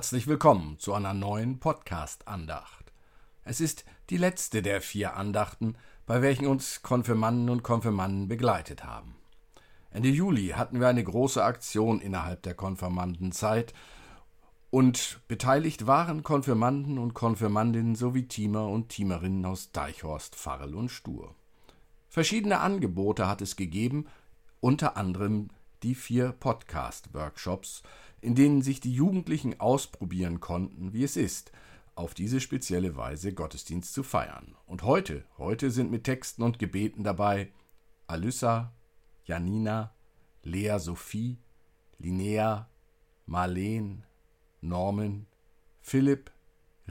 Herzlich willkommen zu einer neuen Podcast-Andacht. Es ist die letzte der vier Andachten, bei welchen uns Konfirmanden und Konfirmanden begleitet haben. Ende Juli hatten wir eine große Aktion innerhalb der Konfirmandenzeit und beteiligt waren Konfirmanden und Konfirmandinnen sowie Teamer und Teamerinnen aus Deichhorst, Farrell und Stur. Verschiedene Angebote hat es gegeben, unter anderem die vier Podcast-Workshops, in denen sich die Jugendlichen ausprobieren konnten, wie es ist, auf diese spezielle Weise Gottesdienst zu feiern. Und heute, heute sind mit Texten und Gebeten dabei Alyssa, Janina, Lea Sophie, Linnea, Marleen, Norman, Philipp,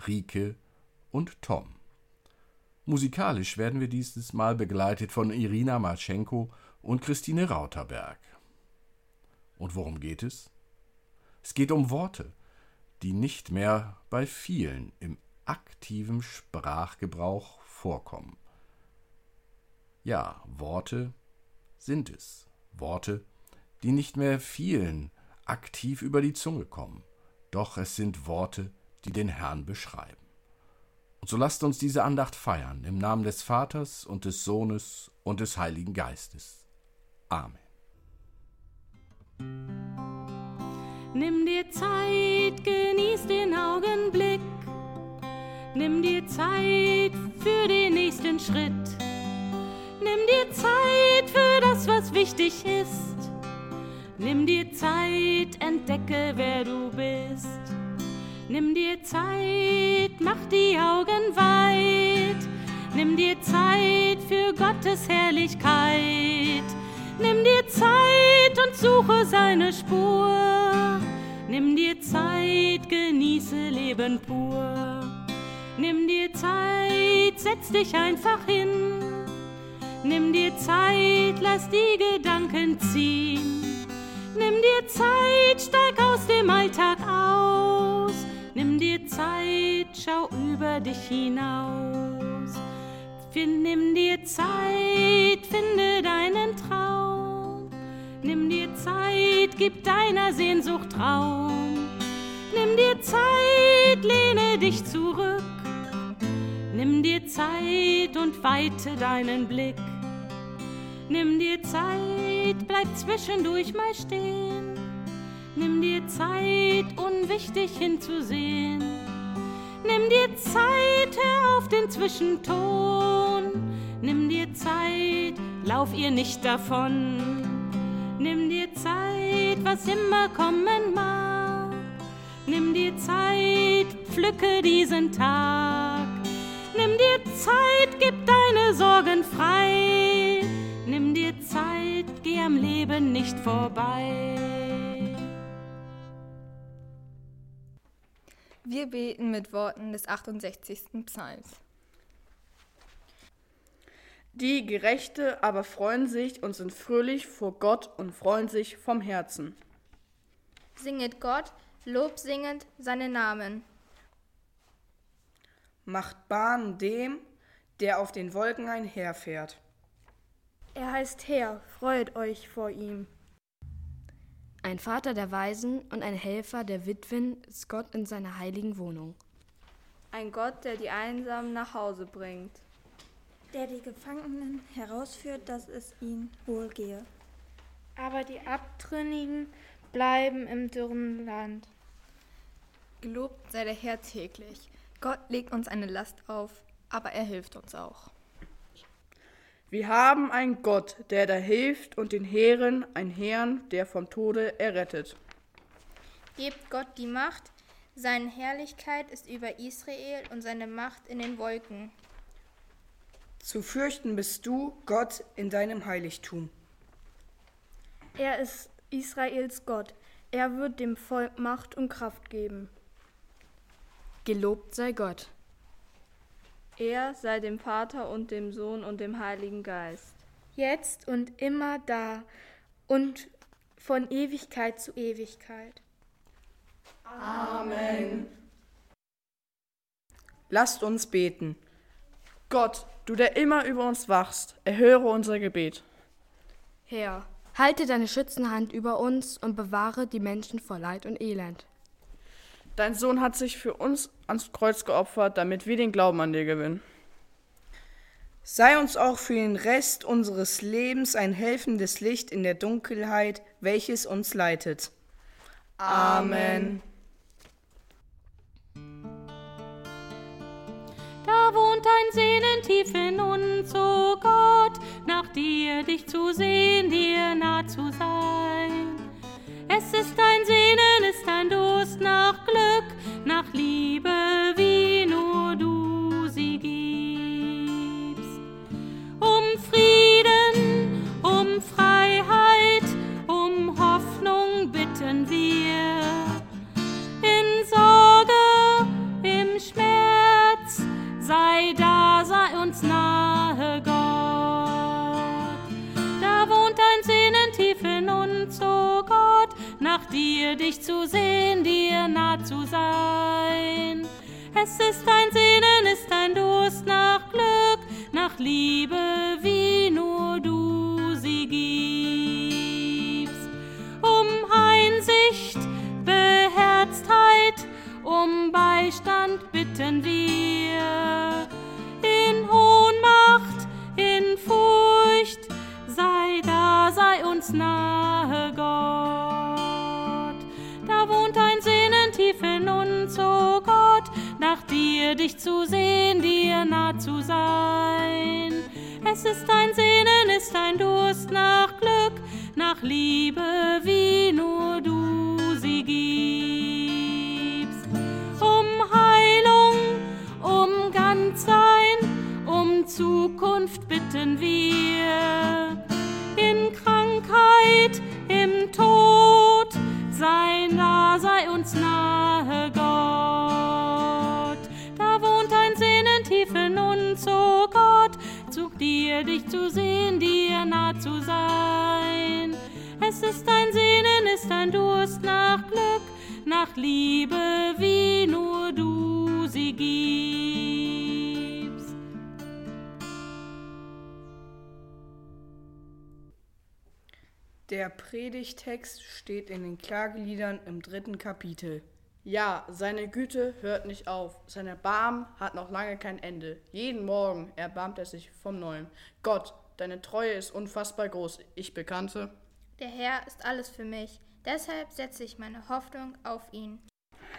Rike und Tom. Musikalisch werden wir dieses Mal begleitet von Irina Marchenko und Christine Rauterberg. Und worum geht es? Es geht um Worte, die nicht mehr bei vielen im aktiven Sprachgebrauch vorkommen. Ja, Worte sind es. Worte, die nicht mehr vielen aktiv über die Zunge kommen. Doch es sind Worte, die den Herrn beschreiben. Und so lasst uns diese Andacht feiern, im Namen des Vaters und des Sohnes und des Heiligen Geistes. Amen. Nimm dir Zeit, genieß den Augenblick. Nimm dir Zeit für den nächsten Schritt. Nimm dir Zeit für das, was wichtig ist. Nimm dir Zeit, entdecke, wer du bist. Nimm dir Zeit, mach die Augen weit. Nimm dir Zeit für Gottes Herrlichkeit. Nimm dir Zeit und suche seine Spur. Nimm dir Zeit, genieße Leben pur. Nimm dir Zeit, setz dich einfach hin. Nimm dir Zeit, lass die Gedanken ziehen. Nimm dir Zeit, steig aus dem Alltag aus. Nimm dir Zeit, schau über dich hinaus. Nimm dir Zeit, finde deinen Traum. Nimm dir Zeit, gib deiner Sehnsucht Raum. Nimm dir Zeit, lehne dich zurück. Nimm dir Zeit und weite deinen Blick. Nimm dir Zeit, bleib zwischendurch mal stehen. Nimm dir Zeit, unwichtig hinzusehen. Nimm dir Zeit, hör auf den Zwischenton. Nimm dir Zeit, lauf ihr nicht davon. Nimm dir Zeit, was immer kommen mag. Nimm dir Zeit, pflücke diesen Tag. Nimm dir Zeit, gib deine Sorgen frei. Nimm dir Zeit, geh am Leben nicht vorbei. Wir beten mit Worten des 68. Psalms. Die Gerechte aber freuen sich und sind fröhlich vor Gott und freuen sich vom Herzen. Singet Gott, Lob singend seinen Namen. Macht Bahn dem, der auf den Wolken einherfährt. Er heißt Herr, freut euch vor ihm. Ein Vater der Weisen und ein Helfer der Witwen ist Gott in seiner heiligen Wohnung. Ein Gott, der die Einsamen nach Hause bringt. Der die Gefangenen herausführt, dass es ihnen wohlgehe. Aber die Abtrünnigen bleiben im dürren Land. Gelobt sei der Herr täglich. Gott legt uns eine Last auf, aber er hilft uns auch. Wir haben einen Gott, der da hilft und den Heeren ein Herrn, der vom Tode errettet. Gebt Gott die Macht, seine Herrlichkeit ist über Israel und seine Macht in den Wolken. Zu fürchten bist du, Gott, in deinem Heiligtum. Er ist Israels Gott. Er wird dem Volk Macht und Kraft geben. Gelobt sei Gott. Er sei dem Vater und dem Sohn und dem Heiligen Geist. Jetzt und immer da und von Ewigkeit zu Ewigkeit. Amen. Lasst uns beten. Gott, du der immer über uns wachst, erhöre unser Gebet. Herr, Halte deine Schützenhand über uns und bewahre die Menschen vor Leid und Elend. Dein Sohn hat sich für uns ans Kreuz geopfert, damit wir den Glauben an dir gewinnen. Sei uns auch für den Rest unseres Lebens ein helfendes Licht in der Dunkelheit, welches uns leitet. Amen. Wohnt ein Sehnen tief in uns, o oh Gott, nach dir dich zu sehen, dir nah zu sein. Es ist ein Liebe, wie nur du sie gibst. Um Einsicht, Beherztheit, um Beistand bitten wir. In Ohnmacht, in Furcht, sei da, sei uns nahe, Gott. Da wohnt ein Sehnen tief in uns, o oh Gott, nach dir dich zu sehen, ist ein Sehnen, ist ein Durst nach Glück, nach Liebe, wie nur du sie gibst. Um Heilung, um Ganzsein, um Zukunft bitten wir. Dir dich zu sehen, dir nah zu sein. Es ist ein Sehnen, ist ein Durst nach Glück, nach Liebe, wie nur du sie gibst. Der Predigtext steht in den Klageliedern im dritten Kapitel. Ja, seine Güte hört nicht auf, sein Erbarmen hat noch lange kein Ende. Jeden Morgen erbarmt er sich vom Neuen. Gott, deine Treue ist unfassbar groß. Ich bekannte. Der Herr ist alles für mich, deshalb setze ich meine Hoffnung auf ihn.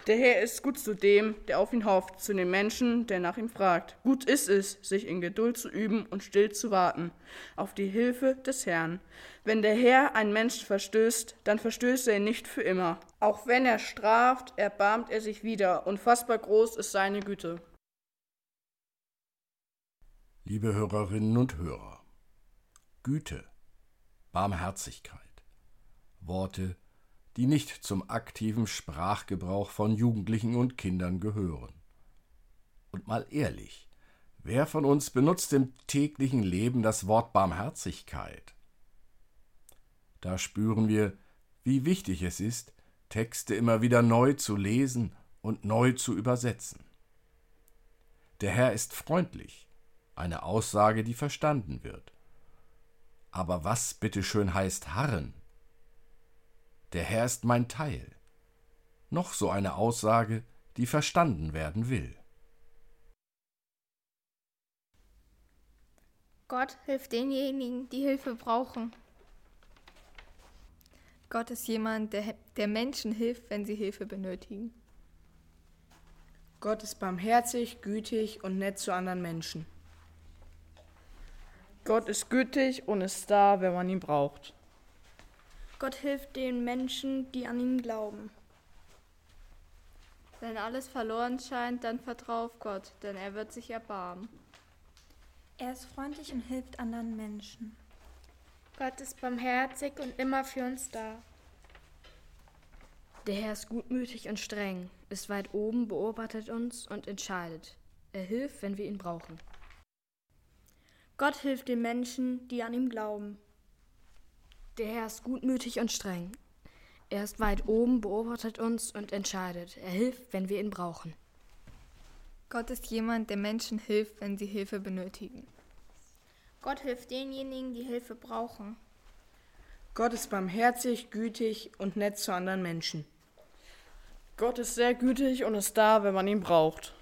Der Herr ist gut zu dem, der auf ihn hofft, zu dem Menschen, der nach ihm fragt. Gut ist es, sich in Geduld zu üben und still zu warten, auf die Hilfe des Herrn. Wenn der Herr einen Menschen verstößt, dann verstößt er ihn nicht für immer. Auch wenn er straft, erbarmt er sich wieder. Unfassbar groß ist seine Güte. Liebe Hörerinnen und Hörer, Güte, Barmherzigkeit, Worte, die nicht zum aktiven Sprachgebrauch von Jugendlichen und Kindern gehören. Und mal ehrlich, wer von uns benutzt im täglichen Leben das Wort Barmherzigkeit? Da spüren wir, wie wichtig es ist, Texte immer wieder neu zu lesen und neu zu übersetzen. Der Herr ist freundlich, eine Aussage, die verstanden wird. Aber was bitteschön heißt harren? Der Herr ist mein Teil. Noch so eine Aussage, die verstanden werden will. Gott hilft denjenigen, die Hilfe brauchen. Gott ist jemand, der, der Menschen hilft, wenn sie Hilfe benötigen. Gott ist barmherzig, gütig und nett zu anderen Menschen. Gott ist gütig und ist da, wenn man ihn braucht. Gott hilft den Menschen, die an ihn glauben. Wenn alles verloren scheint, dann vertrau auf Gott, denn er wird sich erbarmen. Er ist freundlich und hilft anderen Menschen. Gott ist barmherzig und immer für uns da. Der Herr ist gutmütig und streng, ist weit oben, beobachtet uns und entscheidet. Er hilft, wenn wir ihn brauchen. Gott hilft den Menschen, die an ihm glauben. Der Herr ist gutmütig und streng. Er ist weit oben, beobachtet uns und entscheidet. Er hilft, wenn wir ihn brauchen. Gott ist jemand, der Menschen hilft, wenn sie Hilfe benötigen. Gott hilft denjenigen, die Hilfe brauchen. Gott ist barmherzig, gütig und nett zu anderen Menschen. Gott ist sehr gütig und ist da, wenn man ihn braucht.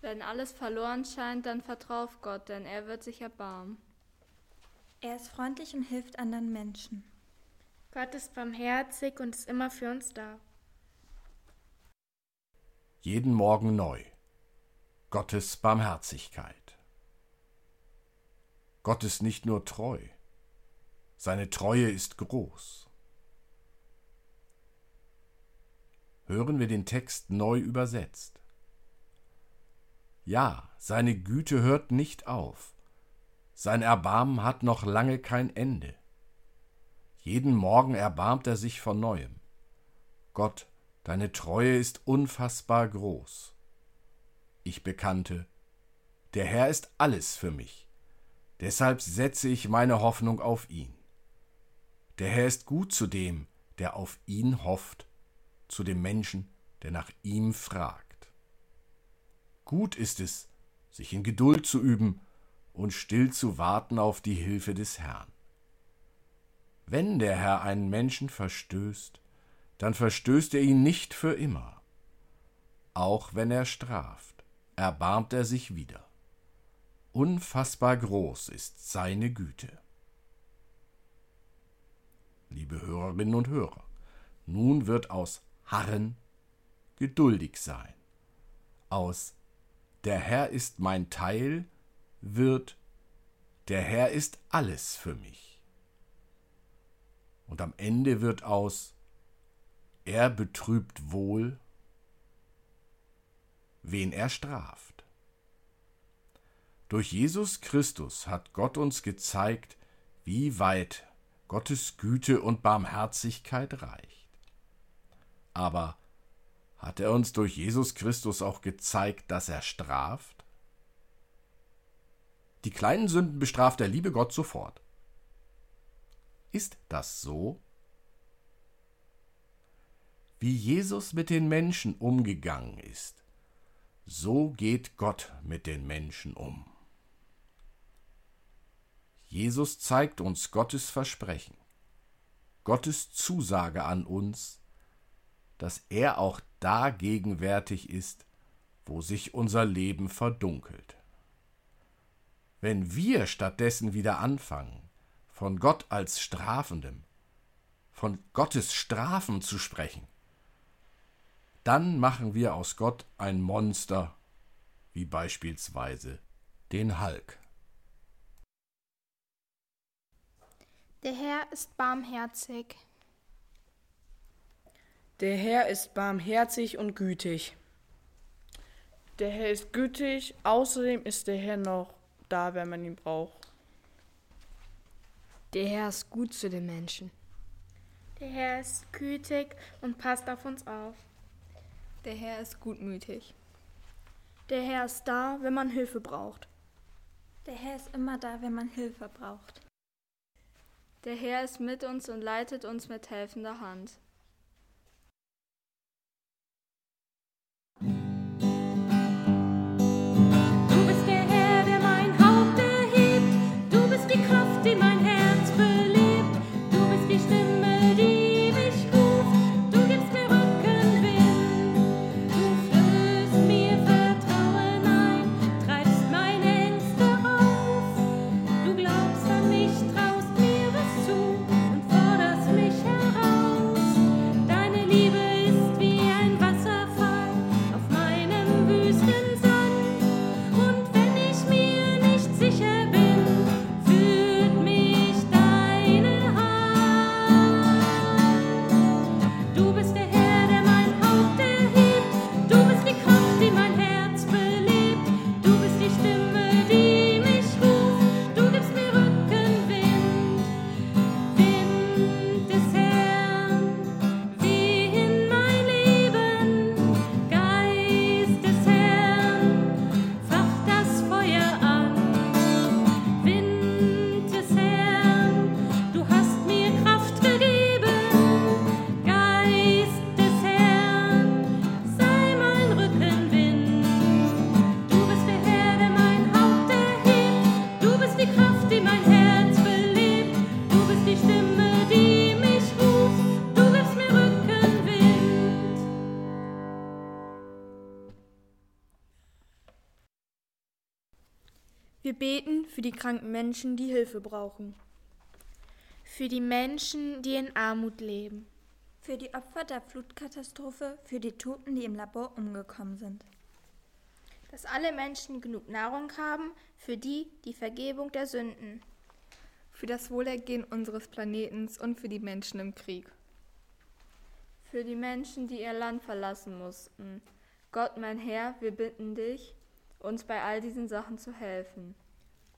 Wenn alles verloren scheint, dann vertrau auf Gott, denn er wird sich erbarmen. Er ist freundlich und hilft anderen Menschen. Gott ist barmherzig und ist immer für uns da. Jeden Morgen neu. Gottes Barmherzigkeit. Gott ist nicht nur treu, seine Treue ist groß. Hören wir den Text neu übersetzt. Ja, seine Güte hört nicht auf, sein Erbarmen hat noch lange kein Ende. Jeden Morgen erbarmt er sich von neuem. Gott, deine Treue ist unfassbar groß. Ich bekannte, der Herr ist alles für mich, deshalb setze ich meine Hoffnung auf ihn. Der Herr ist gut zu dem, der auf ihn hofft, zu dem Menschen, der nach ihm fragt. Gut ist es, sich in Geduld zu üben und still zu warten auf die Hilfe des Herrn. Wenn der Herr einen Menschen verstößt, dann verstößt er ihn nicht für immer. Auch wenn er straft, erbarmt er sich wieder. Unfassbar groß ist seine Güte. Liebe Hörerinnen und Hörer, nun wird aus harren geduldig sein. Aus der Herr ist mein Teil wird der Herr ist alles für mich. Und am Ende wird aus er betrübt wohl, wen er straft. Durch Jesus Christus hat Gott uns gezeigt, wie weit Gottes Güte und Barmherzigkeit reicht. Aber hat er uns durch Jesus Christus auch gezeigt, dass er straft? Die kleinen Sünden bestraft der liebe Gott sofort. Ist das so? Wie Jesus mit den Menschen umgegangen ist, so geht Gott mit den Menschen um. Jesus zeigt uns Gottes Versprechen, Gottes Zusage an uns, dass er auch da gegenwärtig ist, wo sich unser Leben verdunkelt. Wenn wir stattdessen wieder anfangen, von Gott als Strafendem, von Gottes Strafen zu sprechen, dann machen wir aus Gott ein Monster, wie beispielsweise den Hulk. Der Herr ist barmherzig. Der Herr ist barmherzig und gütig. Der Herr ist gütig, außerdem ist der Herr noch da, wenn man ihn braucht. Der Herr ist gut zu den Menschen. Der Herr ist gütig und passt auf uns auf. Der Herr ist gutmütig. Der Herr ist da, wenn man Hilfe braucht. Der Herr ist immer da, wenn man Hilfe braucht. Der Herr ist mit uns und leitet uns mit helfender Hand. Beten für die kranken Menschen, die Hilfe brauchen. Für die Menschen, die in Armut leben. Für die Opfer der Flutkatastrophe, für die Toten, die im Labor umgekommen sind. Dass alle Menschen genug Nahrung haben, für die die Vergebung der Sünden. Für das Wohlergehen unseres Planetens und für die Menschen im Krieg. Für die Menschen, die ihr Land verlassen mussten. Gott, mein Herr, wir bitten dich, uns bei all diesen Sachen zu helfen.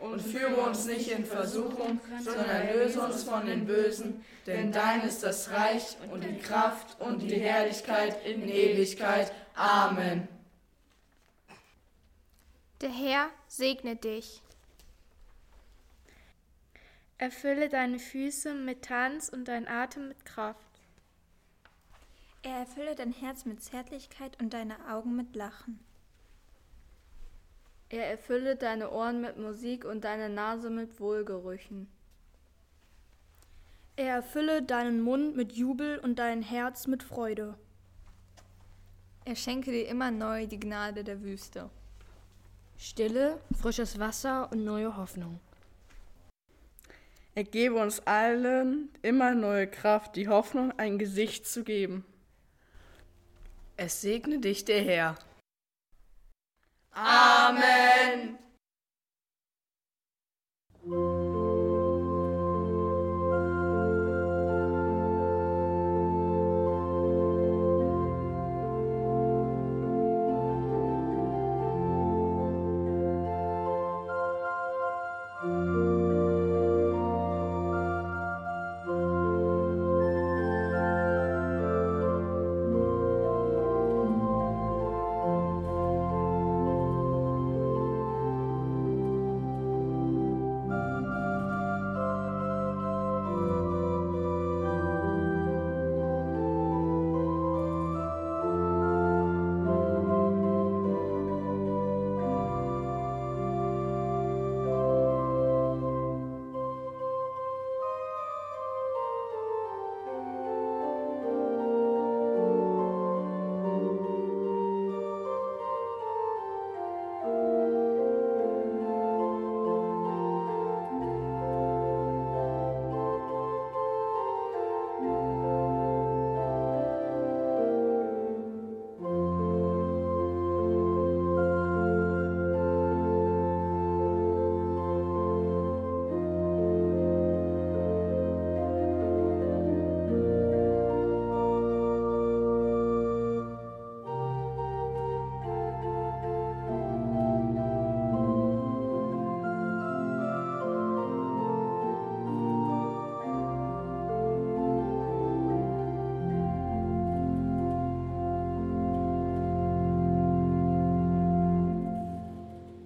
Und führe uns nicht in Versuchung, sondern löse uns von den Bösen, denn dein ist das Reich und die Kraft und die Herrlichkeit in Ewigkeit. Amen. Der Herr segne dich. Erfülle deine Füße mit Tanz und dein Atem mit Kraft. Er erfülle dein Herz mit Zärtlichkeit und deine Augen mit Lachen. Er erfülle deine Ohren mit Musik und deine Nase mit Wohlgerüchen. Er erfülle deinen Mund mit Jubel und dein Herz mit Freude. Er schenke dir immer neu die Gnade der Wüste. Stille, frisches Wasser und neue Hoffnung. Er gebe uns allen immer neue Kraft, die Hoffnung ein Gesicht zu geben. Es segne dich der Herr. Amen.